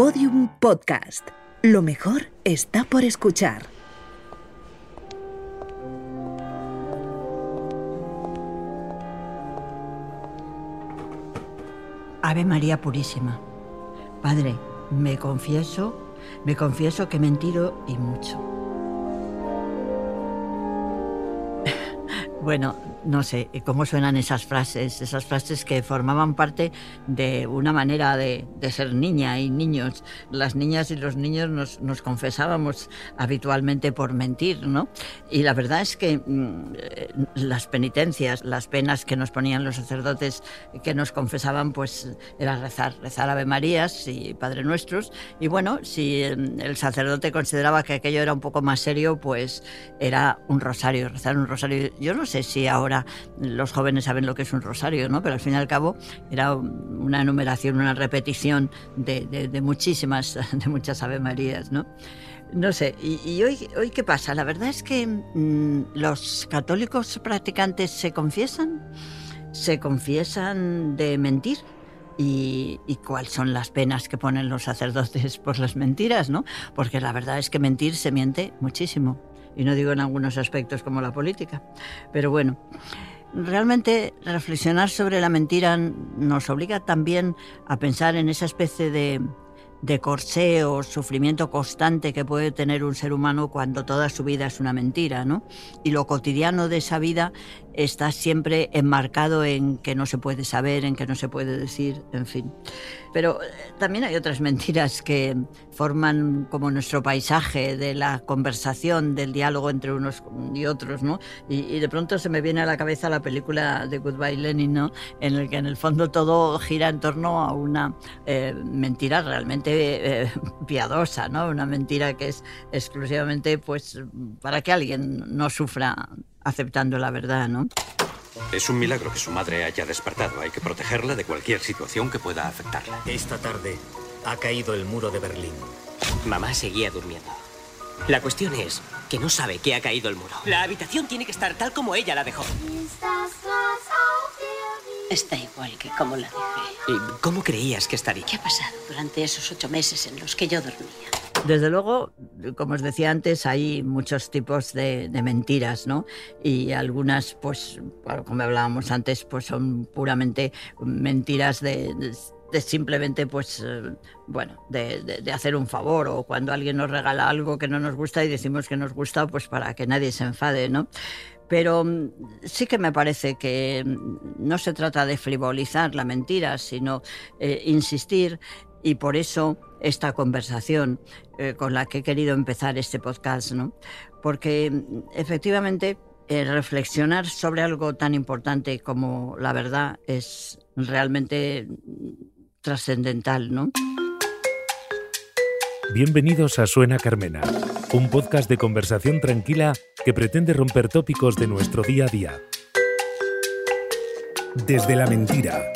Podium Podcast. Lo mejor está por escuchar. Ave María Purísima. Padre, me confieso, me confieso que he mentido y mucho. Bueno, no sé cómo suenan esas frases, esas frases que formaban parte de una manera de, ser niña y niños. Las niñas y los niños nos, confesábamos habitualmente por mentir, ¿no? Y la verdad es que mm, las penitencias, las penas que nos ponían los sacerdotes que nos confesaban, pues era rezar, rezar Ave Marías y Padre Nuestros. Y bueno, si el sacerdote consideraba que aquello era un poco más serio, pues era un rosario, rezar un rosario. Yo no sé si ahora los jóvenes saben lo que es un rosario, ¿no? Pero al fin y al cabo era una enumeración, una repetición de, muchísimas, de muchas Ave Marías, ¿no? No sé, ¿y, hoy, hoy qué pasa? La verdad es que mm, los católicos practicantes se confiesan, se confiesan de mentir. Y, y, cuáles son las penas que ponen los sacerdotes por las mentiras, ¿no? Porque la verdad es que mentir se miente muchísimo y no digo en algunos aspectos como la política. Pero bueno, realmente reflexionar sobre la mentira nos obliga también a pensar en esa especie de, de corsé o sufrimiento constante que puede tener un ser humano cuando toda su vida es una mentira, ¿no? Y lo cotidiano de esa vida está siempre enmarcado en que no se puede saber, en que no se puede decir, en fin. Pero eh, también hay otras mentiras que forman como nuestro paisaje de la conversación, del diálogo entre unos y otros, ¿no? Y, de pronto se me viene a la cabeza la película de Goodbye Lenin, ¿no? En el que en el fondo todo gira en torno a una eh, mentira realmente eh, piadosa, ¿no? Una mentira que es exclusivamente, pues, para que alguien no sufra aceptando la verdad, ¿no? Es un milagro que su madre haya despertado. Hay que protegerla de cualquier situación que pueda afectarla. Esta tarde ha caído el muro de Berlín. Mamá seguía durmiendo. La cuestión es que no sabe que ha caído el muro. La habitación tiene que estar tal como ella la dejó. Está igual que como la dejé. ¿Y cómo creías que estaría? ¿Qué ha pasado durante esos ocho meses en los que yo dormía? Desde luego, como os decía antes, hay muchos tipos de, mentiras, ¿no? Y algunas, pues, como hablábamos antes, pues son puramente mentiras de, simplemente, pues, eh, bueno, de, hacer un favor o cuando alguien nos regala algo que no nos gusta y decimos que nos gusta, pues para que nadie se enfade, ¿no? Pero mm, sí que me parece que mm, no se trata de frivolizar la mentira, sino eh, insistir y por eso esta conversación eh, con la que he querido empezar este podcast, ¿no? Porque efectivamente eh, reflexionar sobre algo tan importante como la verdad es realmente trascendental, ¿no? Bienvenidos a Suena Carmena, un podcast de conversación tranquila que pretende romper tópicos de nuestro día a día. Desde la mentira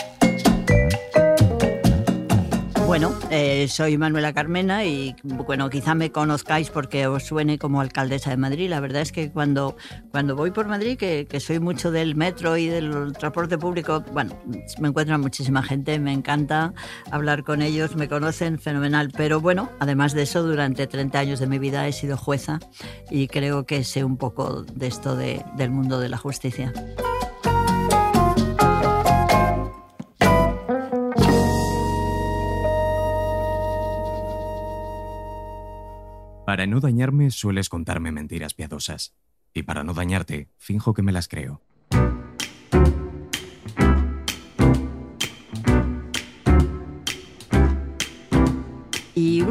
bueno, eh, soy Manuela Carmena y bueno, quizá me conozcáis porque os suene como alcaldesa de Madrid. La verdad es que cuando, cuando voy por Madrid, que, soy mucho del metro y del transporte público, bueno, me encuentro muchísima gente, me encanta hablar con ellos, me conocen fenomenal. Pero bueno, además de eso, durante 30 años de mi vida he sido jueza y creo que sé un poco de esto del mundo de la justicia. Para no dañarme sueles contarme mentiras piadosas. Y para no dañarte, finjo que me las creo.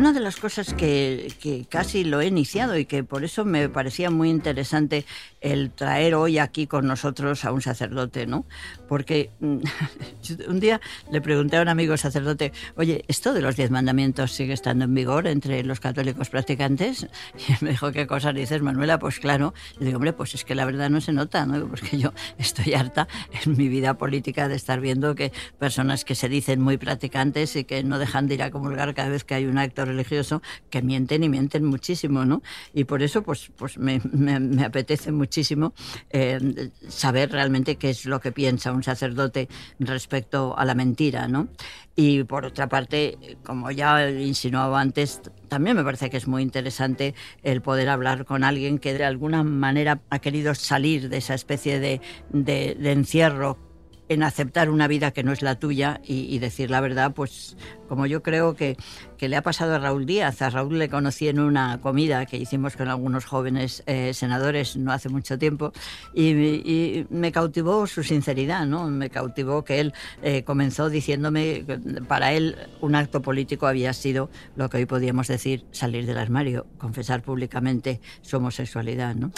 Una de las cosas que, casi lo he iniciado y que por eso me parecía muy interesante el traer hoy aquí con nosotros a un sacerdote, ¿no? Porque mm, un día le pregunté a un amigo sacerdote, oye, ¿esto de los diez mandamientos sigue estando en vigor entre los católicos practicantes? Y me dijo, ¿qué cosa dices, Manuela? Pues claro. Y digo, hombre, pues es que la verdad no se nota, ¿no? Porque yo estoy harta en mi vida política de estar viendo que personas que se dicen muy practicantes y que no dejan de ir a comulgar cada vez que hay un acto religioso, que mienten y mienten muchísimo, ¿no? Y por eso, pues, pues me, me, apetece muchísimo eh, saber realmente qué es lo que piensa un sacerdote respecto a la mentira, ¿no? Y por otra parte, como ya insinuaba antes, también me parece que es muy interesante el poder hablar con alguien que de alguna manera ha querido salir de esa especie de, de, de encierro en aceptar una vida que no es la tuya y, decir la verdad, pues como yo creo que, que, le ha pasado a Raúl Díaz. A Raúl le conocí en una comida que hicimos con algunos jóvenes eh, senadores no hace mucho tiempo y, me cautivó su sinceridad, ¿no? Me cautivó que él eh, comenzó diciéndome que para él un acto político había sido lo que hoy podíamos decir salir del armario, confesar públicamente su homosexualidad, ¿no?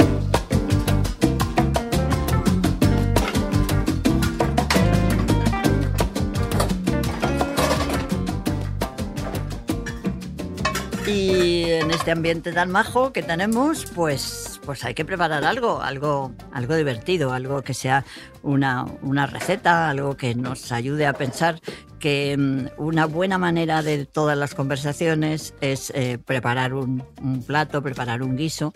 Y en este ambiente tan majo que tenemos, pues, pues hay que preparar algo, algo, algo divertido, algo que sea una, una receta, algo que nos ayude a pensar que mm, una buena manera de todas las conversaciones es eh, preparar un, plato, preparar un guiso.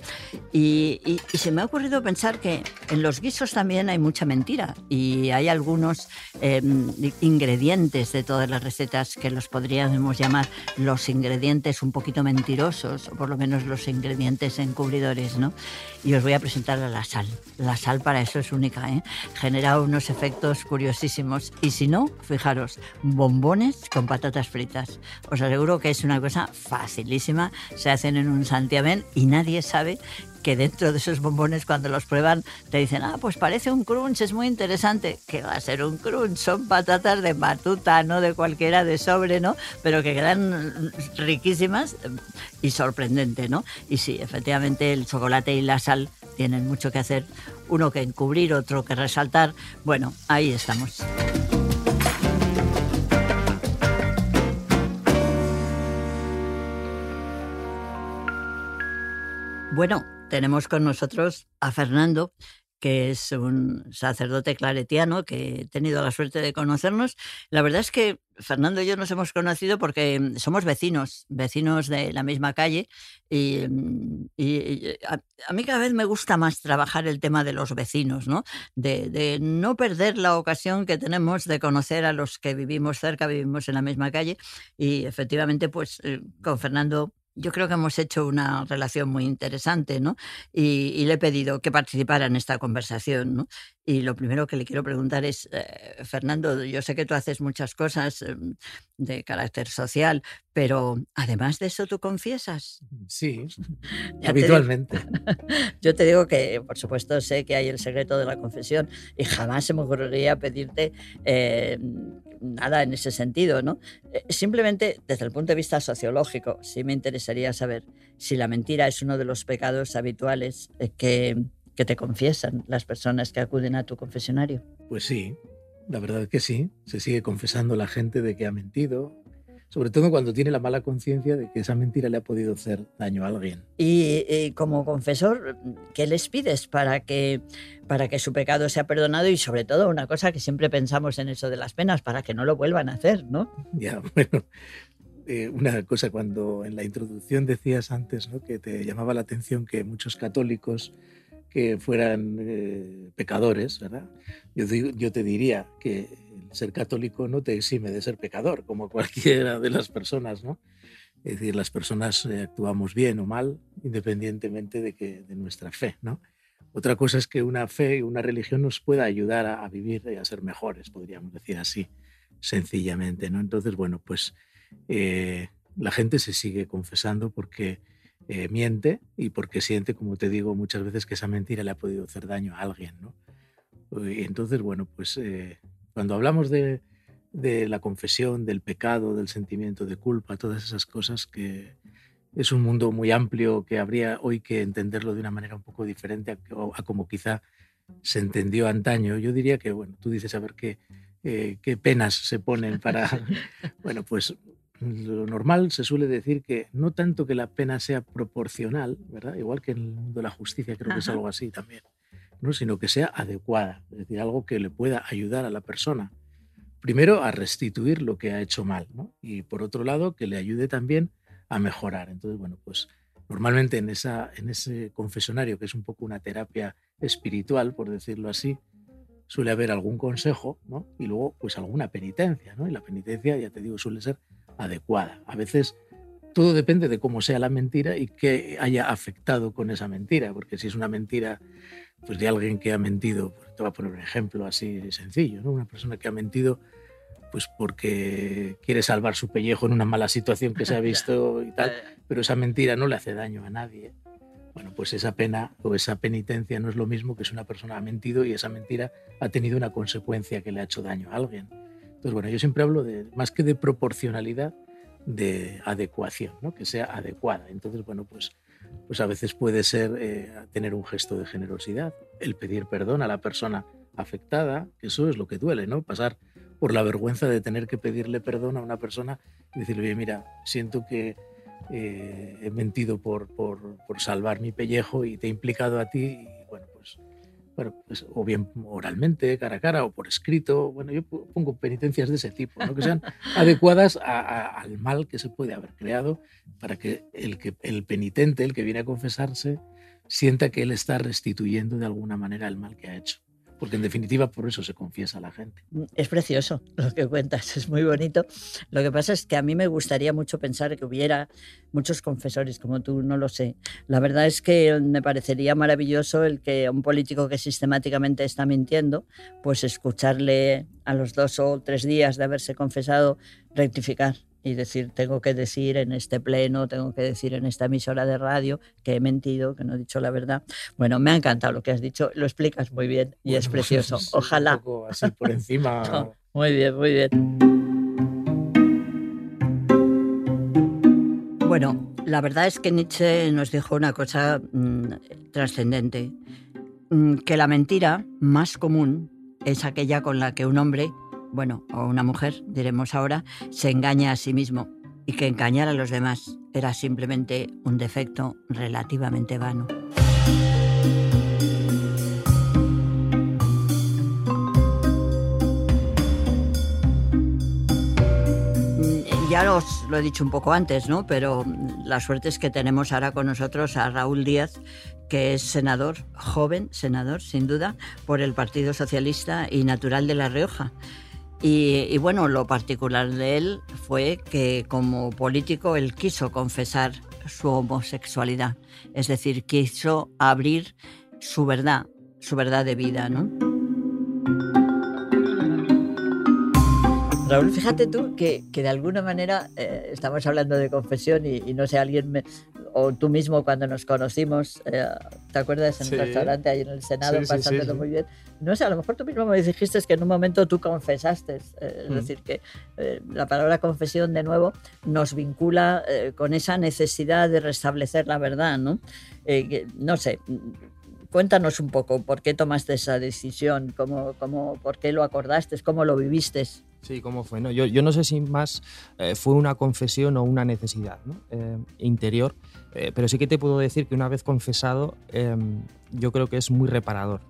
Y, se me ha ocurrido pensar que en los guisos también hay mucha mentira y hay algunos em, ingredientes de todas las recetas que los podríamos llamar los ingredientes un poquito mentirosos, o por lo menos los ingredientes encubridores, ¿no? Y os voy a presentar la sal. La sal para eso es única, ¿eh? Genera unos efectos curiosísimos. Y si no, fijaros, bombones con patatas fritas. Os aseguro que es una cosa facilísima, se hacen en un santiamén y nadie sabe que dentro de esos bombones cuando los prueban te dicen, ah, pues parece un crunch, es muy interesante. que va a ser un crunch? Son patatas de batuta, no de cualquiera de sobre, ¿no? Pero que quedan riquísimas y sorprendente, ¿no? Y sí, efectivamente el chocolate y la sal tienen mucho que hacer, uno que encubrir, otro que resaltar. Bueno, ahí estamos. Bueno, tenemos con nosotros a Fernando, que es un sacerdote claretiano que he tenido la suerte de conocernos. La verdad es que Fernando y yo nos hemos conocido porque mm, somos vecinos, vecinos de la misma calle y, mm, a, mí cada vez me gusta más trabajar el tema de los vecinos, ¿no? De, de, no perder la ocasión que tenemos de conocer a los que vivimos cerca, vivimos en la misma calle y efectivamente pues eh, con Fernando yo creo que hemos hecho una relación muy interesante, ¿no? Y, le he pedido que participara en esta conversación, ¿no? Y lo primero que le quiero preguntar es, eh, Fernando, yo sé que tú haces muchas cosas em, de carácter social, pero además de eso tú confiesas. Sí, habitualmente. yo te digo que, por supuesto, sé que hay el secreto de la confesión y jamás se me ocurriría pedirte eh, nada en ese sentido, ¿no? Eh, simplemente desde el punto de vista sociológico, sí me interesaría saber si la mentira es uno de los pecados habituales que que te confiesan las personas que acuden a tu confesionario. Pues sí, la verdad es que sí. Se sigue confesando la gente de que ha mentido, sobre todo cuando tiene la mala conciencia de que esa mentira le ha podido hacer daño a alguien. Y, como confesor, ¿qué les pides para que, para que su pecado sea perdonado? Y sobre todo, una cosa que siempre pensamos en eso de las penas, para que no lo vuelvan a hacer, ¿no? Ya, bueno. Eh, una cosa, cuando en la introducción decías antes ¿no? que te llamaba la atención que muchos católicos que fueran eh, pecadores, ¿verdad? Yo, yo te diría que el ser católico no te exime de ser pecador, como cualquiera de las personas, ¿no? Es decir, las personas eh, actuamos bien o mal independientemente de, que, de nuestra fe, ¿no? Otra cosa es que una fe y una religión nos pueda ayudar a, vivir y a ser mejores, podríamos decir así, sencillamente, ¿no? Entonces, bueno, pues eh, la gente se sigue confesando porque eh, miente y porque siente, como te digo, muchas veces que esa mentira le ha podido hacer daño a alguien. ¿no? Y entonces, bueno, pues eh, cuando hablamos de, de, la confesión, del pecado, del sentimiento de culpa, todas esas cosas que es un mundo muy amplio que habría hoy que entenderlo de una manera un poco diferente a, a como quizá se entendió antaño. Yo diría que, bueno, tú dices a ver qué, eh, qué penas se ponen para... bueno, pues lo normal se suele decir que no tanto que la pena sea proporcional, ¿verdad? Igual que en el mundo de la justicia creo que es algo así también, ¿no? Sino que sea adecuada, es decir, algo que le pueda ayudar a la persona, primero a restituir lo que ha hecho mal, ¿no? Y por otro lado, que le ayude también a mejorar. Entonces, bueno, pues normalmente en, esa, en ese confesionario, que es un poco una terapia espiritual, por decirlo así, suele haber algún consejo ¿no? y luego pues alguna penitencia. ¿no? Y la penitencia, ya te digo, suele ser adecuada. A veces todo depende de cómo sea la mentira y qué haya afectado con esa mentira, porque si es una mentira pues, de alguien que ha mentido, pues, te voy a poner un ejemplo así sencillo, ¿no? una persona que ha mentido pues porque quiere salvar su pellejo en una mala situación que se ha visto y tal, pero esa mentira no le hace daño a nadie. Bueno, pues esa pena o esa penitencia no es lo mismo que si una persona ha mentido y esa mentira ha tenido una consecuencia que le ha hecho daño a alguien. Entonces, bueno, yo siempre hablo de, más que de proporcionalidad, de adecuación, ¿no? que sea adecuada. Entonces, bueno, pues, pues a veces puede ser eh, tener un gesto de generosidad, el pedir perdón a la persona afectada, eso es lo que duele, ¿no? Pasar por la vergüenza de tener que pedirle perdón a una persona y decirle, oye, mira, siento que eh, he mentido por, por, por, salvar mi pellejo y te he implicado a ti, bueno, pues, o bien oralmente, cara a cara, o por escrito, bueno, yo pongo penitencias de ese tipo, ¿no? que sean adecuadas a, a, al mal que se puede haber creado para que el, que el penitente, el que viene a confesarse, sienta que él está restituyendo de alguna manera el mal que ha hecho porque en definitiva por eso se confiesa la gente. Es precioso lo que cuentas, es muy bonito. Lo que pasa es que a mí me gustaría mucho pensar que hubiera muchos confesores como tú, no lo sé. La verdad es que me parecería maravilloso el que a un político que sistemáticamente está mintiendo, pues escucharle a los dos o tres días de haberse confesado rectificar y decir, tengo que decir en este pleno, tengo que decir en esta emisora de radio que he mentido, que no he dicho la verdad. Bueno, me ha encantado lo que has dicho, lo explicas muy bien y es precioso. Ojalá. Un poco así por encima. No, muy bien, muy bien. Bueno, la verdad es que Nietzsche nos dijo una cosa mmm, trascendente, mmm, que la mentira más común es aquella con la que un hombre bueno, o una mujer, diremos ahora, se engaña a sí mismo y que engañar a los demás era simplemente un defecto relativamente vano. Ya os lo he dicho un poco antes, ¿no? Pero la suerte es que tenemos ahora con nosotros a Raúl Díaz, que es senador, joven senador, sin duda, por el Partido Socialista y Natural de La Rioja. Y, bueno, lo particular de él fue que como político él quiso confesar su homosexualidad, es decir, quiso abrir su verdad, su verdad de vida, ¿no? Raúl, fíjate tú que, que de alguna manera eh, estamos hablando de confesión y, y, no sé, alguien me, o tú mismo cuando nos conocimos, eh, ¿te acuerdas? En sí. un restaurante ahí en el Senado, sí, pasándolo sí, muy bien. No sé, a lo mejor tú mismo me dijiste que en un momento tú confesaste, eh, es mm. decir, que eh, la palabra confesión de nuevo nos vincula con esa necesidad de restablecer la verdad, ¿no? Que, no sé, cuéntanos un poco por qué tomaste esa decisión, cómo, cómo, por qué lo acordaste, cómo lo viviste. Sí, cómo fue. No, yo, yo no sé si más eh, fue una confesión o una necesidad ¿no? eh, interior, eh, pero sí que te puedo decir que una vez confesado, yo creo que es muy reparador,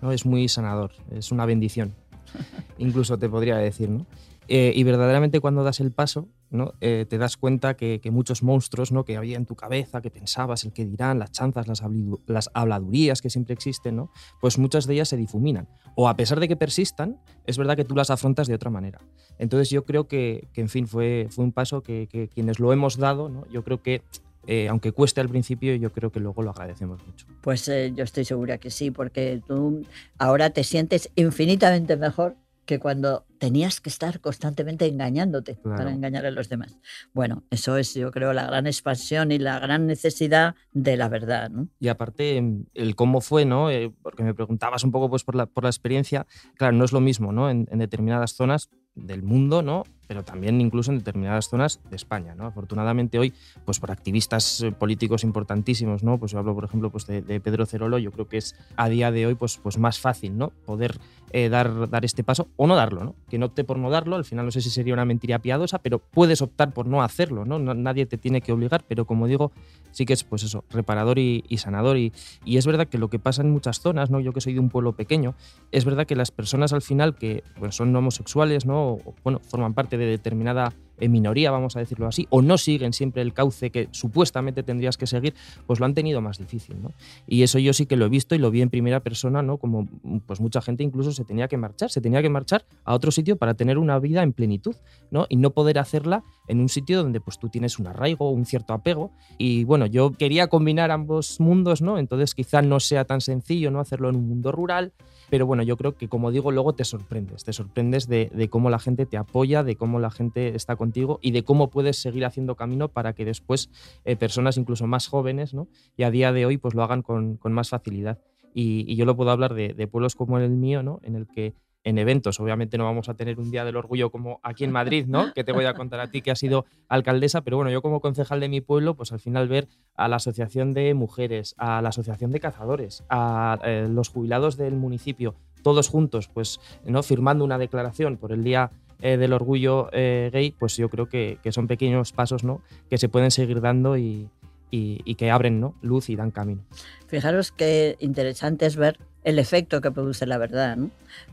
¿no? es muy sanador, es una bendición. Incluso te podría decir, ¿no? y verdaderamente cuando das el paso, ¿no? Eh, te das cuenta que, muchos monstruos ¿no? que había en tu cabeza, que pensabas, el que dirán, las chanzas, las, habladurías que siempre existen, ¿no? pues muchas de ellas se difuminan. O a pesar de que persistan, es verdad que tú las afrontas de otra manera. Entonces yo creo que, en fin, fue, un paso que, quienes lo hemos dado, yo creo que eh, aunque cueste al principio, yo creo que luego lo agradecemos mucho. Pues eh, yo estoy segura que sí, porque tú ahora te sientes infinitamente mejor que cuando tenías que estar constantemente engañándote claro. para engañar a los demás. Bueno, eso es, yo creo, la gran expansión y la gran necesidad de la verdad. ¿no? Y aparte, el cómo fue, ¿no? Eh, porque me preguntabas un poco pues, por, la, por la experiencia, claro, no es lo mismo ¿no? en, en determinadas zonas del mundo, ¿no? pero también incluso en determinadas zonas de España. ¿no? Afortunadamente hoy, pues por activistas eh, políticos importantísimos, ¿no? pues yo hablo por ejemplo pues de, Pedro Cerolo, yo creo que es a día de hoy pues, pues más fácil ¿no? poder eh, dar, dar este paso o no darlo, ¿no? que no opte por no darlo, al final no sé si sería una mentira piadosa, pero puedes optar por no hacerlo, ¿no? nadie te tiene que obligar, pero como digo, sí que es pues eso, reparador y, y sanador y, y, es verdad que lo que pasa en muchas zonas, ¿no? yo que soy de un pueblo pequeño, es verdad que las personas al final que pues, son homosexuales ¿no? ¿No? bueno, forman parte de determinada en minoría, vamos a decirlo así, o no siguen siempre el cauce que supuestamente tendrías que seguir, pues lo han tenido más difícil. ¿no? Y eso yo sí que lo he visto y lo vi en primera persona, ¿no? como pues mucha gente incluso se tenía que marchar, se tenía que marchar a otro sitio para tener una vida en plenitud ¿no? y no poder hacerla en un sitio donde pues tú tienes un arraigo, un cierto apego. Y bueno, yo quería combinar ambos mundos, ¿no? entonces quizá no sea tan sencillo no hacerlo en un mundo rural pero bueno, yo creo que como digo, luego te sorprendes, te sorprendes de, cómo la gente te apoya, de cómo la gente está contigo y de cómo puedes seguir haciendo camino para que después eh, personas incluso más jóvenes, ¿no? Y a día de hoy pues lo hagan con, más facilidad. Y, yo lo puedo hablar de, de, pueblos como el mío, ¿no? En el que en eventos. Obviamente no vamos a tener un día del orgullo como aquí en Madrid, ¿no? Que te voy a contar a ti que has sido alcaldesa, pero bueno, yo como concejal de mi pueblo, pues al final ver a la asociación de mujeres, a la asociación de cazadores, a eh, los jubilados del municipio, todos juntos, pues no firmando una declaración por el día eh, del orgullo eh, gay, pues yo creo que, son pequeños pasos, ¿no? Que se pueden seguir dando y, y que abren ¿no? luz y dan camino. Fijaros qué interesante es ver el efecto que produce la verdad,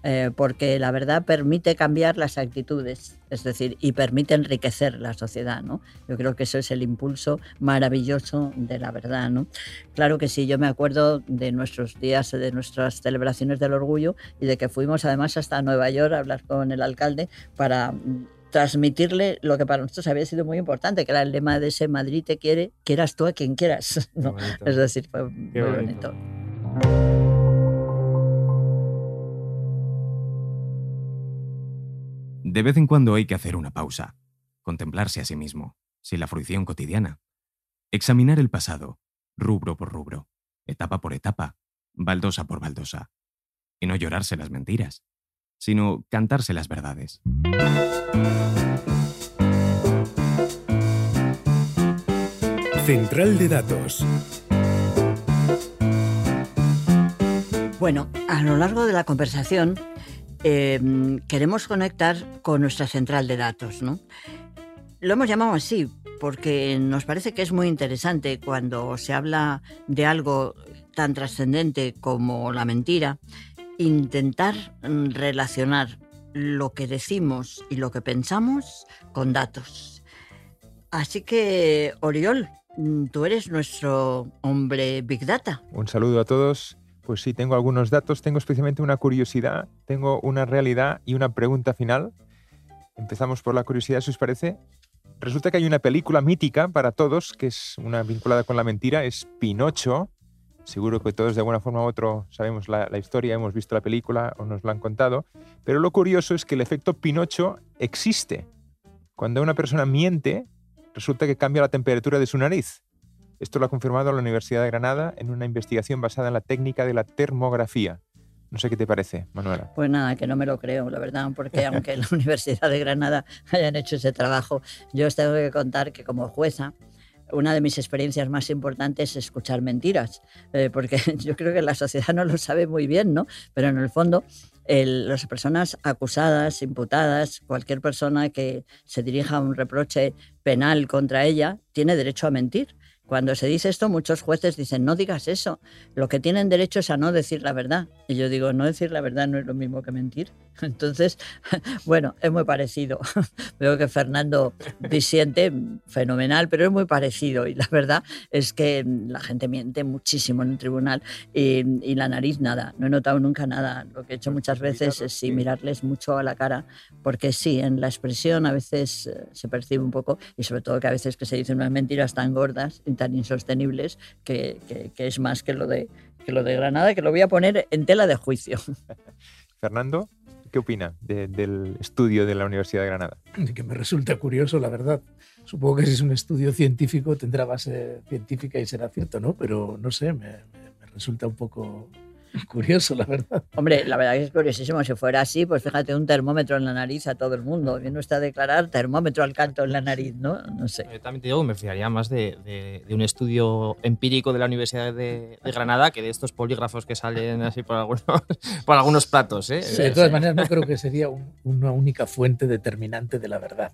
eh, porque la verdad permite cambiar las actitudes, es decir, y permite enriquecer la sociedad. ¿no? Yo creo que eso es el impulso maravilloso de la verdad. ¿no? Claro que sí, yo me acuerdo de nuestros días, de nuestras celebraciones del orgullo y de que fuimos además hasta Nueva York a hablar con el alcalde para mm, transmitirle lo que para nosotros había sido muy importante, que era el lema de ese Madrid te quiere, quieras tú a quien quieras. ¿no? Es decir, fue muy bonito. De vez en cuando hay que hacer una pausa, contemplarse a sí mismo, sin la fruición cotidiana, examinar el pasado, rubro por rubro, etapa por etapa, baldosa por baldosa, y no llorarse las mentiras, sino cantarse las verdades. Central de Datos. Bueno, a lo largo de la conversación Em, queremos conectar con nuestra central de datos. ¿no? Lo hemos llamado así porque nos parece que es muy interesante cuando se habla de algo tan trascendente como la mentira, intentar mm, relacionar lo que decimos y lo que pensamos con datos. Así que, Oriol, mm, tú eres nuestro hombre Big Data. Un saludo a todos pues sí, tengo algunos datos, tengo especialmente una curiosidad, tengo una realidad y una pregunta final. Empezamos por la curiosidad, si os parece. Resulta que hay una película mítica para todos, que es una vinculada con la mentira, es Pinocho. Seguro que todos de alguna forma u otra sabemos la historia, hemos visto la película o nos la han contado. Pero lo curioso es que el efecto Pinocho existe. Cuando una persona miente, resulta que cambia la temperatura de su nariz. Esto lo ha confirmado la Universidad de Granada en una investigación basada en la técnica de la termografía. No sé qué te parece, Manuela. Pues nada, que no me lo creo, la verdad, porque aunque la Universidad de Granada hayan hecho ese trabajo, yo os tengo que contar que como jueza, una de mis experiencias más importantes es escuchar mentiras, eh, porque yo creo que la sociedad no lo sabe muy bien, ¿no? Pero en el fondo, las personas acusadas, imputadas, cualquier persona que se dirija a un reproche penal contra ella, tiene derecho a mentir. Cuando se dice esto, muchos jueces dicen, no digas eso, lo que tienen derecho es a no decir la verdad. Y yo digo, no decir la verdad no es lo mismo que mentir. Entonces, bueno, es muy parecido. Veo que Fernando disiente fenomenal, pero es muy parecido. Y la verdad es que la gente miente muchísimo en un tribunal y, la nariz nada. No he notado nunca nada. Lo que he hecho muchas veces es sí, mirarles mucho a la cara, porque sí, en la expresión a veces eh, se percibe un poco y sobre todo que a veces que se dicen unas mentiras tan gordas tan insostenibles que, es más que lo, de, que lo de Granada, que lo voy a poner en tela de juicio. Fernando, ¿qué opina del estudio de la Universidad de Granada? Que me resulta curioso, la verdad. Supongo que si es un estudio científico tendrá base científica y será cierto, ¿no? Pero no sé, me resulta un poco Curioso, la verdad. Hombre, la verdad que es curiosísimo. Si fuera así, pues fíjate, un termómetro en la nariz a todo el mundo. Bien no está a declarar termómetro al canto en la nariz, ¿no? No sé. Yo también te digo, me fijaría más de, un estudio empírico de la Universidad de, Granada que de estos polígrafos que salen así por algunos, por algunos platos. ¿eh? de todas maneras, no creo que sería una única fuente determinante de la verdad.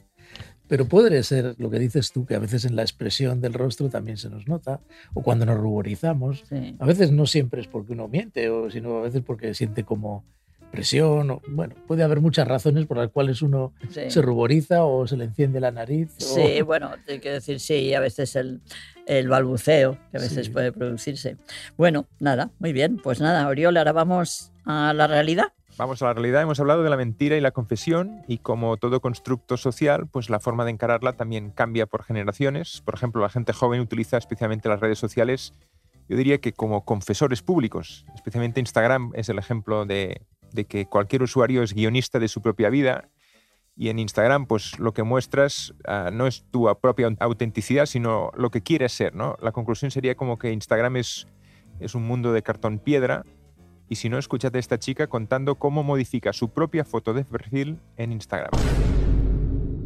Pero puede ser lo que dices tú, que a veces en la expresión del rostro también se nos nota, o cuando nos ruborizamos. A veces no siempre es porque uno miente, o sino a veces porque siente como presión, o, bueno, puede haber muchas razones por las cuales uno Sí. se ruboriza o se le enciende la nariz. o- Sí, bueno, hay que decir sí, a veces el, el balbuceo, que a veces Sí. puede producirse. Bueno, nada, muy bien, pues nada, Oriol, ahora vamos a la realidad. Vamos a la realidad, hemos hablado de la mentira y la confesión y como todo constructo social, pues la forma de encararla también cambia por generaciones. Por ejemplo, la gente joven utiliza especialmente las redes sociales, yo diría que como confesores públicos. Especialmente Instagram es el ejemplo de, que cualquier usuario es guionista de su propia vida y en Instagram pues lo que muestras ah, no es tu propia autenticidad, sino lo que quieres ser. ¿no? La conclusión sería como que Instagram es, es un mundo de cartón piedra y si no, escúchate a esta chica contando cómo modifica su propia foto de perfil en Instagram.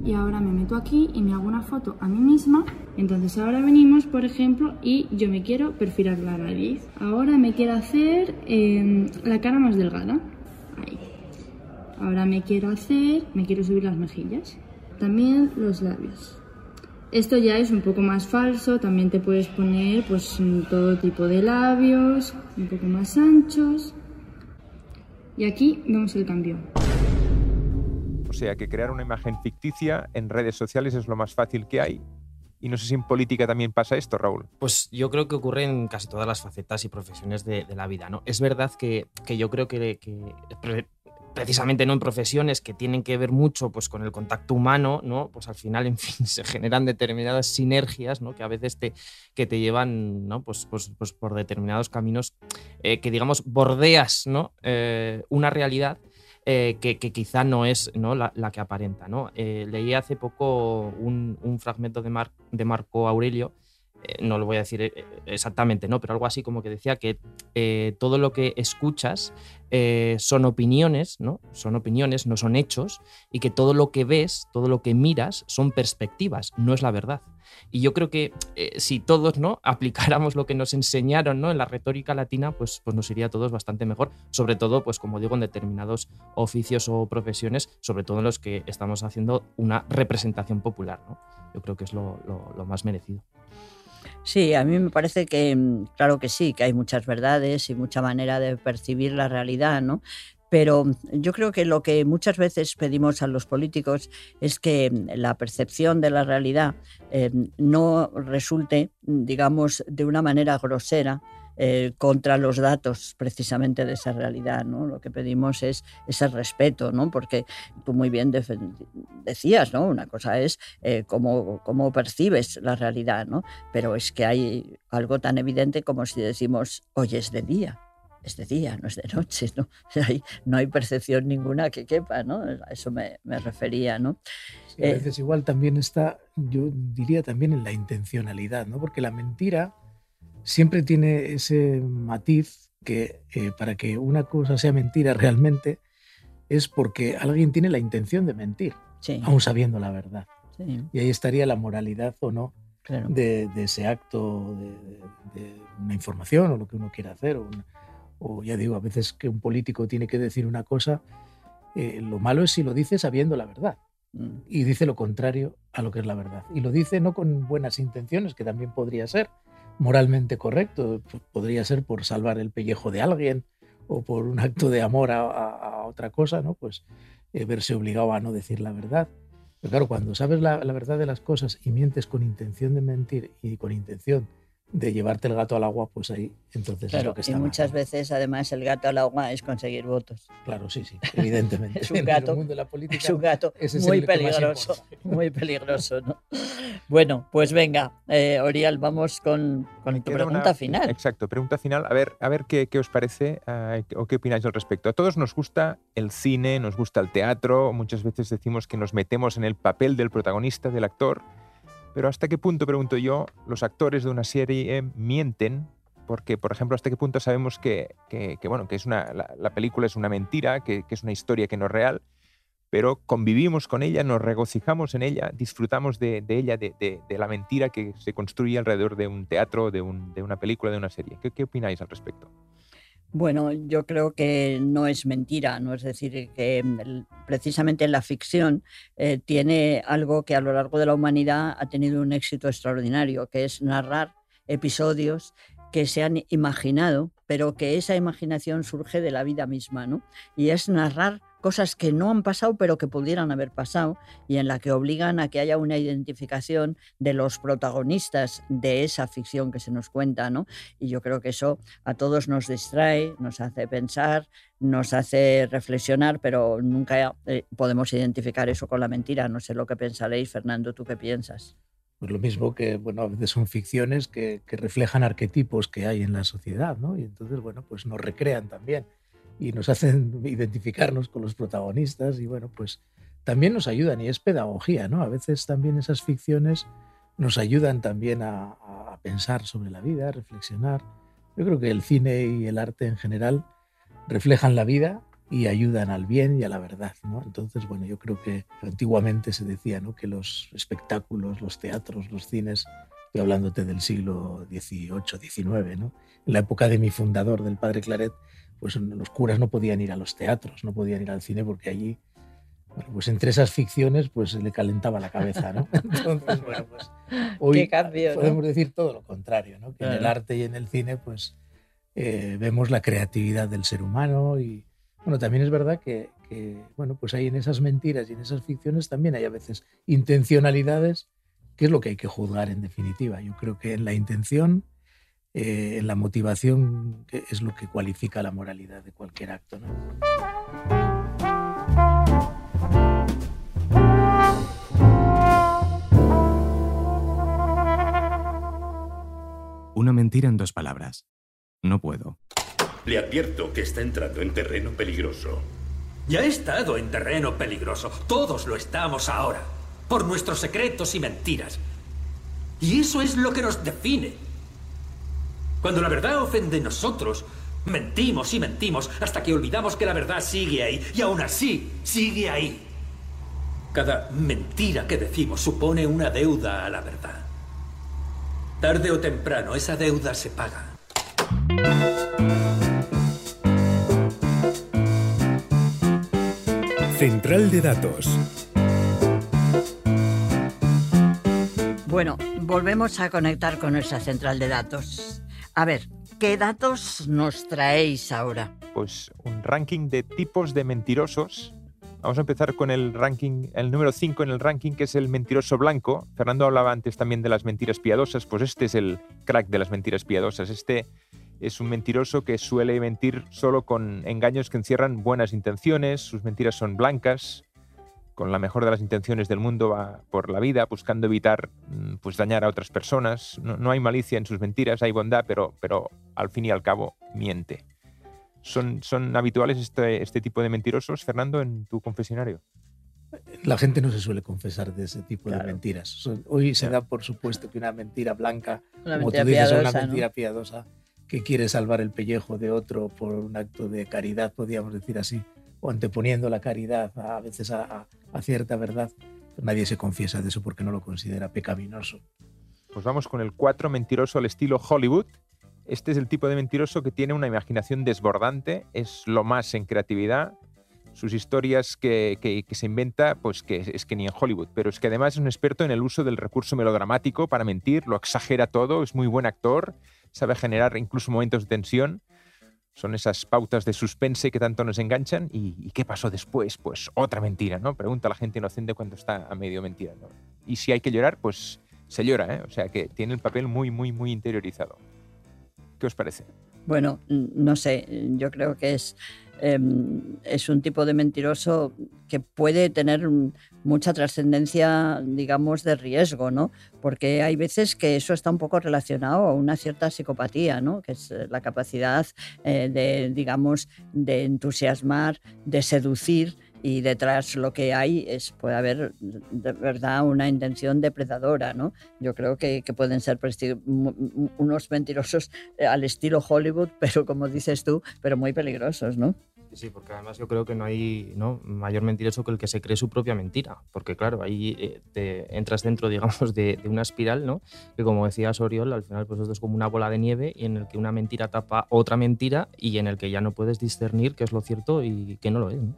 y ahora me meto aquí y me hago una foto a mí misma. Entonces ahora venimos, por ejemplo, y yo me quiero perfilar la nariz. Ahora me quiero hacer eh, la cara más delgada. Ahí. Ahora me quiero hacer, me quiero subir las mejillas. También los labios. Esto ya es un poco más falso, también te puedes poner pues mm, todo tipo de labios, un poco más anchos. Y aquí vemos el cambio. O sea que crear una imagen ficticia en redes sociales es lo más fácil que hay. Y no sé si en política también pasa esto, Raúl. Pues yo creo que ocurre en casi todas las facetas y profesiones de, de la vida, ¿no? Es verdad que, que yo creo que, precisamente no en profesiones que tienen que ver mucho pues, con el contacto humano, ¿no? Pues al final, en fin, se generan determinadas sinergias, ¿no? Que a veces te, que te llevan, ¿no? Pues, pues, pues por determinados caminos eh, que, digamos, bordeas, ¿no? Eh, una realidad eh, que, que quizá no es ¿no? La, la que aparenta. ¿no? Leí hace poco un, un fragmento de, Mar- de Marco Aurelio, no lo voy a decir eh, exactamente, ¿no? pero algo así como que decía que eh, todo lo que escuchas eh, son opiniones, ¿no? son opiniones, no son hechos, y que todo lo que ves, todo lo que miras son perspectivas, no es la verdad. Y yo creo que eh, si todos ¿no? aplicáramos lo que nos enseñaron ¿no? en la retórica latina, pues, pues nos iría a todos bastante mejor, sobre todo, pues como digo, en determinados oficios o profesiones, sobre todo en los que estamos haciendo una representación popular. ¿no? Yo creo que es lo más merecido. Sí, a mí me parece que, mm, claro que sí, que hay muchas verdades y mucha manera de percibir la realidad, ¿no? Pero mm, yo creo que lo que muchas veces pedimos a los políticos es que mm, la percepción de la realidad eh, no resulte, digamos, de una manera grosera eh, contra los datos precisamente de esa realidad. ¿no? Lo que pedimos es ese respeto, ¿no? porque tú muy bien decías, ¿no? una cosa es eh, cómo, cómo percibes la realidad, ¿no? pero es que hay algo tan evidente como si decimos, hoy es de día. Es de día, no es de noche, ¿no? Hay- no hay percepción ninguna que quepa, ¿no? A eso me, me refería, ¿no? Sí, a Eh, veces igual también está, yo diría también en la intencionalidad, ¿no? Porque la mentira siempre tiene ese matiz que eh, para que una cosa sea mentira realmente es porque alguien tiene la intención de mentir, Sí. aún sabiendo la verdad. Sí, Y ahí estaría la moralidad o no claro. de, de ese acto, de, una información o lo que uno quiera hacer. O, una- o ya digo, a veces que un político tiene que decir una cosa, eh, lo malo es si lo dice sabiendo la verdad Mm. y dice lo contrario a lo que es la verdad. Y lo dice no con buenas intenciones, que también podría ser moralmente correcto, podría ser por salvar el pellejo de alguien o por un acto de amor a, otra cosa, ¿no? Pues eh, verse obligado a no decir la verdad. Pero claro, cuando sabes la verdad de las cosas y mientes con intención de mentir y con intención de llevarte el gato al agua, pues ahí entonces es lo que y está mal, muchas veces además el gato al agua es conseguir votos. Claro, sí, sí, evidentemente. Es un En el gato, mundo de la política, es un gato ese es muy peligroso, muy peligroso, ¿no? Bueno, pues venga, eh, Oriol, vamos con, con tu pregunta una- final. Exacto, pregunta final. A ver, a ver qué, qué os parece ah, o qué opináis al respecto. A todos nos gusta el cine, nos gusta el teatro, muchas veces decimos que nos metemos en el papel del protagonista, del actor, pero ¿hasta qué punto, pregunto yo, los actores de una serie mienten? Porque, por ejemplo, ¿hasta qué punto sabemos que, que- bueno, que es una, la, la película es una mentira, que, es una historia que no es real? pero convivimos con ella, nos regocijamos en ella, disfrutamos de, ella, de, la mentira que se construye alrededor de un teatro, de, un- una película, de una serie. ¿Qué, qué opináis al respecto? Bueno, yo creo que no es mentira, ¿no? Es decir, que mm, precisamente la ficción eh, tiene algo que a lo largo de la humanidad ha tenido un éxito extraordinario, que es narrar episodios que se han imaginado pero que esa imaginación surge de la vida misma, ¿no? Y es narrar cosas que no han pasado pero que pudieran haber pasado y en la que obligan a que haya una identificación de los protagonistas de esa ficción que se nos cuenta, ¿no? Y yo creo que eso a todos nos distrae, nos hace pensar, nos hace reflexionar, pero nunca eh, podemos identificar eso con la mentira. No sé lo que pensaréis, Fernando, ¿tú qué piensas? Pues lo mismo que, bueno, a veces son ficciones que, que reflejan arquetipos que hay en la sociedad, ¿no? Y entonces, bueno, pues nos recrean también y nos hacen identificarnos con los protagonistas y bueno, pues también nos ayudan y es pedagogía, ¿no? A veces también esas ficciones nos ayudan también a, a, pensar sobre la vida, a reflexionar. Yo creo que el cine y el arte en general reflejan la vida y ayudan al bien y a la verdad, ¿no? Entonces, bueno, yo creo que antiguamente se decía, ¿no? Que los espectáculos, los teatros, los cines, estoy hablándote del siglo XVIII, XIX, ¿no? En la época de mi fundador, del padre Claret, pues los curas no podían ir a los teatros, no podían ir al cine porque allí, bueno, pues entre esas ficciones, pues le calentaba la cabeza, ¿no? Entonces, bueno, pues hoy podemos decir todo lo contrario, ¿no? Que en el arte y en el cine, pues eh, vemos la creatividad del ser humano y, bueno, también es verdad que, que, bueno, pues hay en esas mentiras y en esas ficciones también hay a veces intencionalidades, que es lo que hay que juzgar en definitiva. Yo creo que en la intención eh, en la motivación que es lo que cualifica la moralidad de cualquier acto. ¿no? Una mentira en dos palabras. No puedo. Le advierto que está entrando en terreno peligroso. Ya he estado en terreno peligroso. Todos lo estamos ahora. Por nuestros secretos y mentiras. Y eso es lo que nos define. Cuando la verdad ofende a nosotros, mentimos y mentimos hasta que olvidamos que la verdad sigue ahí. Y aún así, sigue ahí. Cada mentira que decimos supone una deuda a la verdad. Tarde o temprano, esa deuda se paga. Central de Datos. Bueno, volvemos a conectar con nuestra central de datos. A ver, ¿qué datos nos traéis ahora? Pues un ranking de tipos de mentirosos. Vamos a empezar con el ranking, el número 5 en el ranking, que es el mentiroso blanco. Fernando hablaba antes también de las mentiras piadosas, pues este es el crack de las mentiras piadosas. Este es un mentiroso que suele mentir solo con engaños que encierran buenas intenciones, sus mentiras son blancas, con la mejor de las intenciones del mundo va por la vida buscando evitar mm, pues dañar a otras personas. No, hay malicia en sus mentiras, hay bondad, pero, pero al fin y al cabo miente. ¿Son, son habituales este, este tipo de mentirosos, Fernando, en tu confesionario? La gente no se suele confesar de ese tipo de mentiras. Hoy se da por supuesto que una mentira blanca, una como tú dices, una mentira piadosa, que quiere salvar el pellejo de otro por un acto de caridad, podríamos decir así, o anteponiendo la caridad a, veces a, cierta verdad, nadie se confiesa de eso porque no lo considera pecaminoso. Pues vamos con el 4 mentiroso al estilo Hollywood. Este es el tipo de mentiroso que tiene una imaginación desbordante, es lo más en creatividad. Sus historias que, que, se inventa, pues que es que ni en Hollywood, pero es que además es un experto en el uso del recurso melodramático para mentir, lo exagera todo, es muy buen actor, sabe generar incluso momentos de tensión son esas pautas de suspense que tanto nos enganchan. ¿Y, qué pasó después? Pues otra mentira, ¿no? Pregunta la gente inocente cuando está a medio mentira. ¿no? Y si hay que llorar, pues se llora, ¿eh? O sea que tiene el papel muy, muy, muy interiorizado. ¿Qué os parece? Bueno, no sé, yo creo que es Em, es un tipo de mentiroso que puede tener mucha trascendencia, digamos, de riesgo, ¿no? Porque hay veces que eso está un poco relacionado a una cierta psicopatía, ¿no? Que es eh, la capacidad eh, de, digamos, de entusiasmar, de seducir y detrás lo que hay es puede haber de verdad una intención depredadora, ¿no? Yo creo que, que pueden ser unos mentirosos eh, al estilo Hollywood, pero como dices tú, pero muy peligrosos, ¿no? Sí, porque además yo creo que no hay ¿no? mayor mentiroso que el que se cree su propia mentira, porque claro, ahí eh, te entras dentro, digamos, de, de, una espiral, ¿no? Que como decía Soriol, al final pues esto es como una bola de nieve y en el que una mentira tapa otra mentira y en el que ya no puedes discernir qué es lo cierto y qué no lo es. ¿no?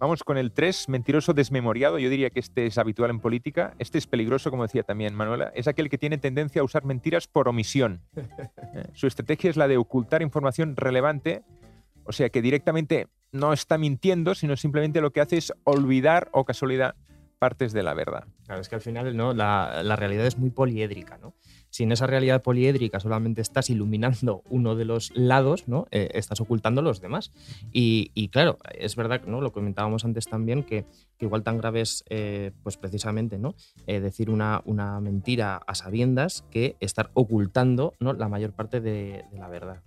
Vamos con el 3, mentiroso desmemoriado. Yo diría que este es habitual en política. Este es peligroso, como decía también Manuela. Es aquel que tiene tendencia a usar mentiras por omisión. Su estrategia es la de ocultar información relevante o sea que directamente no está mintiendo, sino simplemente lo que hace es olvidar o casualidad partes de la verdad. Claro, es que al final ¿no? la, la realidad es muy poliédrica, ¿no? si en esa realidad poliédrica solamente estás iluminando uno de los lados, ¿no? Eh, estás ocultando los demás. Y, y, claro, es verdad, ¿no? lo comentábamos antes también, que, que igual tan grave es eh, pues precisamente ¿no? Eh, decir una, una, mentira a sabiendas que estar ocultando ¿no? la mayor parte de, la verdad.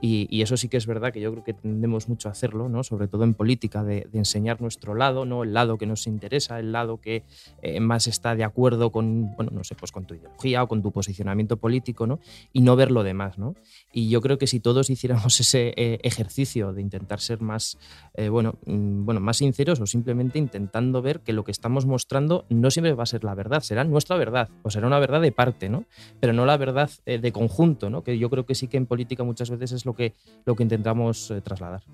Y, y, eso sí que es verdad que yo creo que tendemos mucho a hacerlo, ¿no? sobre todo en política, de, de, enseñar nuestro lado, ¿no? el lado que nos interesa, el lado que eh, más está de acuerdo con, bueno, no sé, pues con tu ideología o con tu posicionamiento político, ¿no? y no ver lo demás. ¿no? Y yo creo que si todos hiciéramos ese eh, ejercicio de intentar ser más, eh, bueno, mm, bueno, más sinceros o simplemente intentando ver que lo que estamos mostrando no siempre va a ser la verdad, será nuestra verdad o será una verdad de parte, ¿no? pero no la verdad de conjunto, ¿no? que yo creo que sí que en política muchas veces es lo que, lo que intentamos eh, trasladar.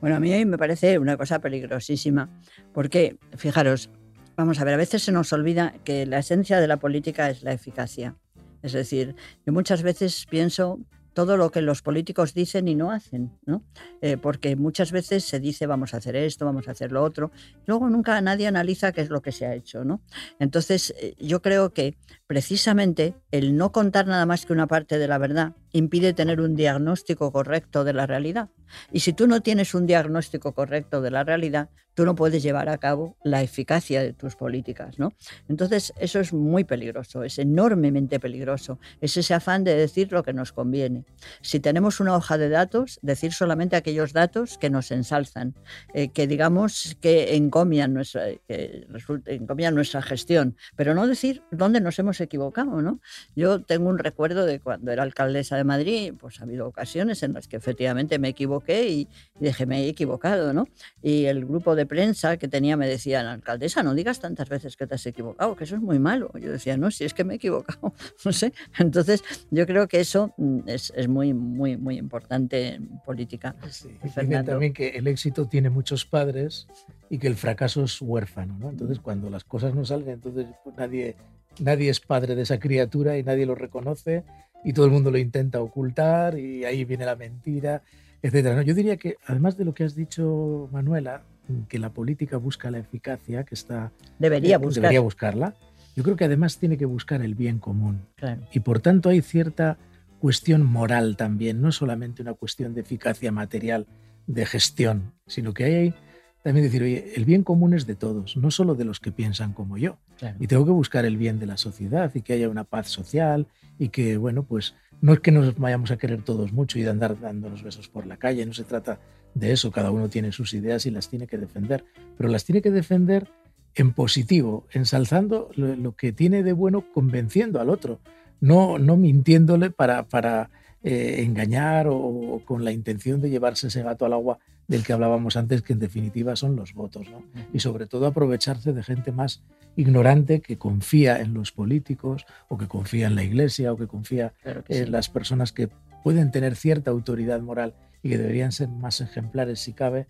Bueno, a mí me parece una cosa peligrosísima, porque, fijaros, vamos a ver, a veces se nos olvida que la esencia de la política es la eficacia. Es decir, yo muchas veces pienso todo lo que los políticos dicen y no hacen, ¿no? Eh, porque muchas veces se dice vamos a hacer esto, vamos a hacer lo otro, luego nunca nadie analiza qué es lo que se ha hecho, ¿no? Entonces eh, yo creo que precisamente el no contar nada más que una parte de la verdad impide tener un diagnóstico correcto de la realidad. Y si tú no tienes un diagnóstico correcto de la realidad, tú no puedes llevar a cabo la eficacia de tus políticas, ¿no? Entonces, eso es muy peligroso, es enormemente peligroso. Es ese afán de decir lo que nos conviene. Si tenemos una hoja de datos, decir solamente aquellos datos que nos ensalzan, eh, que digamos que encomian nuestra, que resulta, encomian nuestra gestión, pero no decir dónde nos hemos equivocado, ¿no? Yo tengo un recuerdo de cuando era alcaldesa de Madrid, pues ha habido ocasiones en las que efectivamente me equivoqué y, y dije, me he equivocado, ¿no? Y el grupo de prensa que tenía me decían, alcaldesa, no digas tantas veces que te has equivocado, que eso es muy malo. Yo decía, no, si es que me he equivocado, no sé. Entonces, yo creo que eso es, es muy, muy, muy importante en política. Sí, también que el éxito tiene muchos padres y que el fracaso es huérfano, ¿no? Entonces, cuando las cosas no salen, entonces pues, nadie, nadie es padre de esa criatura y nadie lo reconoce y todo el mundo lo intenta ocultar y ahí viene la mentira, etcétera. ¿no? Yo diría que, además de lo que has dicho, Manuela, que la política busca la eficacia, que está... Debería, buscar. debería buscarla. Yo creo que además tiene que buscar el bien común. Claro. Y por tanto hay cierta cuestión moral también, no solamente una cuestión de eficacia material, de gestión, sino que hay también decir, oye, el bien común es de todos, no solo de los que piensan como yo. Claro. Y tengo que buscar el bien de la sociedad y que haya una paz social y que, bueno, pues no es que nos vayamos a querer todos mucho y de andar dándonos besos por la calle, no se trata de eso, cada uno tiene sus ideas y las tiene que defender, pero las tiene que defender en positivo, ensalzando lo, lo que tiene de bueno, convenciendo al otro, no, no mintiéndole para, para eh, engañar o, o, con la intención de llevarse ese gato al agua del que hablábamos antes, que en definitiva son los votos, ¿no? y sobre todo aprovecharse de gente más ignorante que confía en los políticos o que confía en la iglesia o que confía claro que en sí. las personas que pueden tener cierta autoridad moral y que deberían ser más ejemplares si cabe,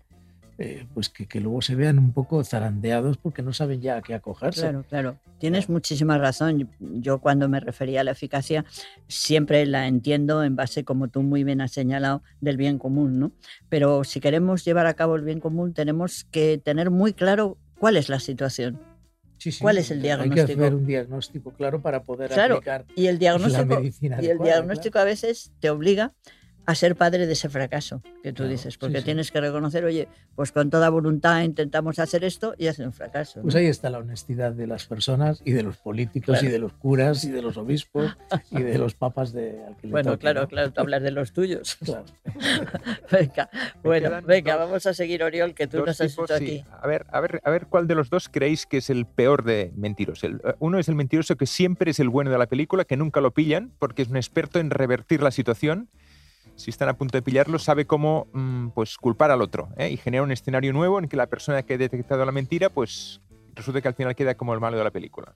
eh, pues que, que, luego se vean un poco zarandeados porque no saben ya a qué acogerse. Claro, claro. Tienes muchísima razón. Yo cuando me refería a la eficacia siempre la entiendo en base, como tú muy bien has señalado, del bien común, ¿no? Pero si queremos llevar a cabo el bien común tenemos que tener muy claro cuál es la situación. Sí, sí, ¿Cuál es el diagnóstico? Hay que hacer un diagnóstico claro para poder claro, aplicar y el diagnóstico, la medicina. Y el adecuada, diagnóstico claro. a veces te obliga a ser padre de ese fracaso que tú Claro, dices, porque sí, sí. tienes que reconocer, oye, pues con toda voluntad intentamos hacer esto y hace un fracaso. Pues ¿no? ahí está la honestidad de las personas y de los políticos Claro. y de los curas y de los obispos y de los papas de al Bueno, toque, claro, ¿no? claro, tú hablas de los tuyos. Claro. venga, bueno, venga, dos- vamos a seguir, Oriol, que tú nos has tipos, hecho sí. aquí. A ver, a ver, a ver cuál de los dos creéis que es el peor de mentirosos. El- eh, uno es el mentiroso que siempre es el bueno de la película, que nunca lo pillan porque es un experto en revertir la situación. Si están a punto de pillarlo, sabe cómo mm, pues, culpar al otro ¿eh? y genera un escenario nuevo en que la persona que ha detectado la mentira, pues resulta que al final queda como el malo de la película.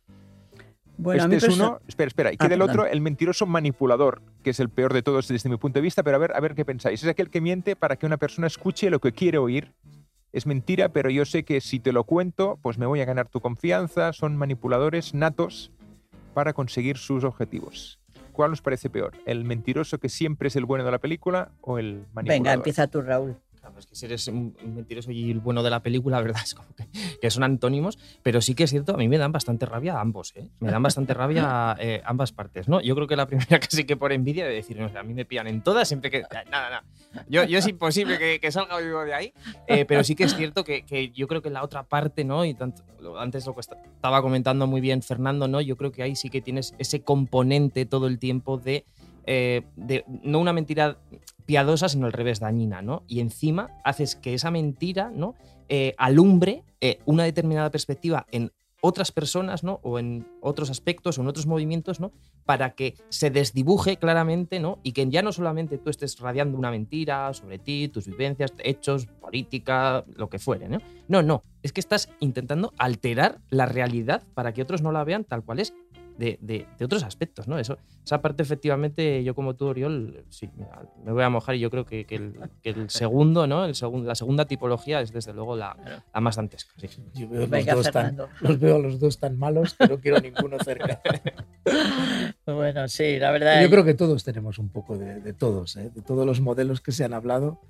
Bueno, este es uno, espera, espera, y Ah, queda el otro, el mentiroso manipulador, que es el peor de todos desde mi punto de vista, pero a ver, a ver qué pensáis. Es aquel que miente para que una persona escuche lo que quiere oír. Es mentira, pero yo sé que si te lo cuento, pues me voy a ganar tu confianza. Son manipuladores natos para conseguir sus objetivos. ¿Cuál os parece peor? ¿El mentiroso que siempre es el bueno de la película o el manipulador? Venga, empieza tú, Raúl. Es que si eres un mentiroso y el bueno de la película, la verdad es como que, que son antónimos, pero sí que es cierto, a mí me dan bastante rabia ambos, ¿eh? Me dan bastante rabia eh, ambas partes, ¿no? Yo creo que la primera casi que por envidia de decir, no, a mí me pillan en todas, siempre que... Nada, nada. Yo, yo es imposible que, que salga vivo de ahí, eh, pero sí que es cierto que, que yo creo que la otra parte, ¿no? Y tanto, antes lo que esta- estaba comentando muy bien Fernando, ¿no? Yo creo que ahí sí que tienes ese componente todo el tiempo de, eh, de no una mentira piadosa, sino al revés, dañina, ¿no? Y encima haces que esa mentira, ¿no? Eh, alumbre eh, una determinada perspectiva en otras personas, ¿no? O en otros aspectos o en otros movimientos, ¿no? Para que se desdibuje claramente, ¿no? Y que ya no solamente tú estés radiando una mentira sobre ti, tus vivencias, hechos, política, lo que fuere, ¿no? No, no. Es que estás intentando alterar la realidad para que otros no la vean tal cual es de, de- de otros aspectos, ¿no? Eso, esa parte, efectivamente, yo como tú, Oriol, sí, mira, me voy a mojar y yo creo que, que el, que el segundo, ¿no? El segun- la segunda tipología es desde luego la, la más dantesca. sí. Yo veo los, dos tan, los veo a los dos tan malos que no quiero ninguno cerca. Bueno, sí, la verdad. Yo creo que todos tenemos un poco de, de todos, ¿eh? de todos los modelos que se han hablado.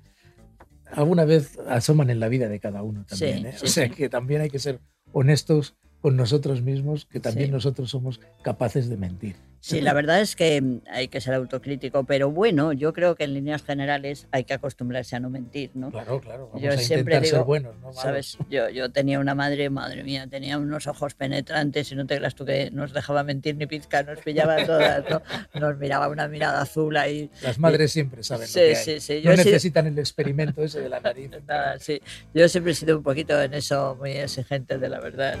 Alguna vez asoman en la vida de cada uno también. Sí, ¿eh? sí, o sea sí. que también hay que ser honestos con nosotros mismos, que también Sí. nosotros somos capaces de mentir. Sí, la verdad es que mm, hay que ser autocrítico, pero bueno, yo creo que en líneas generales hay que acostumbrarse a no mentir, ¿no? Claro, claro. Vamos yo a siempre digo, ser buenos, no. ¿sabes? Yo, yo tenía una madre, madre mía, tenía unos ojos penetrantes y no te creas tú que nos dejaba mentir ni pizca, nos pillaba todas, ¿no? Nos miraba una mirada azul ahí. Las madres siempre saben Sí, lo que hay. sí, sí. No Yo sido- necesitan el experimento ese de la nariz. Nada, sí. Yo siempre he sido un poquito en eso muy exigente de la verdad.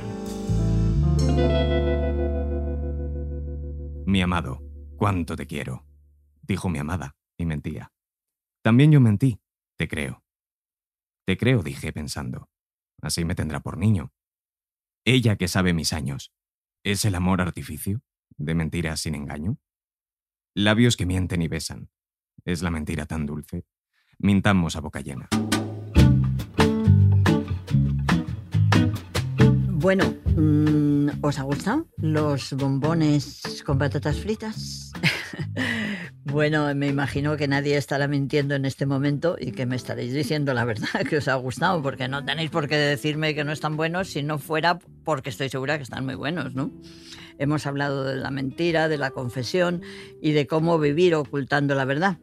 Mi amado, cuánto te quiero, dijo mi amada, y mentía. También yo mentí, te creo. Te creo, dije pensando. Así me tendrá por niño. Ella que sabe mis años. ¿Es el amor artificio? ¿De mentiras sin engaño? Labios que mienten y besan. ¿Es la mentira tan dulce? Mintamos a boca llena. Bueno, mm, ¿os ha gustado los bombones con patatas fritas? bueno, me imagino que nadie estará mintiendo en este momento y que me estaréis diciendo la verdad que os ha gustado, porque no tenéis por qué decirme que no están buenos si no fuera porque estoy segura que están muy buenos, ¿no? Hemos hablado de la mentira, de la confesión y de cómo vivir ocultando la verdad.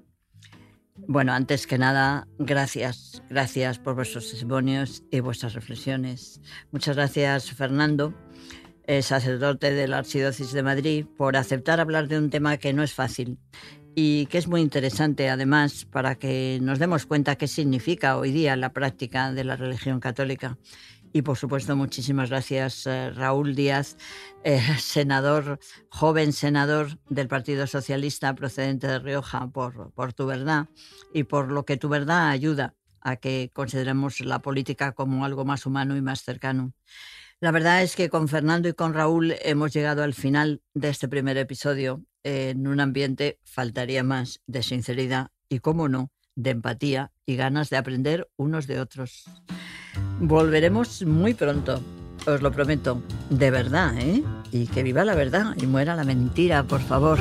Bueno, antes que nada, gracias, gracias por vuestros testimonios y vuestras reflexiones. Muchas gracias, Fernando, sacerdote de la Archidiócesis de Madrid, por aceptar hablar de un tema que no es fácil y que es muy interesante, además, para que nos demos cuenta qué significa hoy día la práctica de la religión católica. Y por supuesto, muchísimas gracias, eh, Raúl Díaz, eh, senador, joven senador del Partido Socialista procedente de Rioja, por, por tu verdad y por lo que tu verdad ayuda a que consideremos la política como algo más humano y más cercano. La verdad es que con Fernando y con Raúl hemos llegado al final de este primer episodio en un ambiente, faltaría más, de sinceridad y, cómo no, de empatía y ganas de aprender unos de otros. Volveremos muy pronto, os lo prometo, de verdad, ¿eh? Y que viva la verdad y muera la mentira, por favor.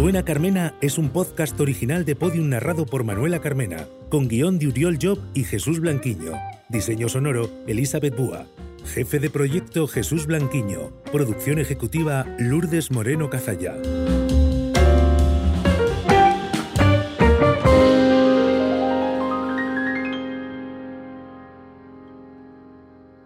Suena Carmena es un podcast original de Podium narrado por Manuela Carmena, con guion de Uriol Job y Jesús Blanquiño. Diseño sonoro, Elizabeth Búa. Jefe de proyecto, Jesús Blanquiño. Producción ejecutiva, Lourdes Moreno Cazalla.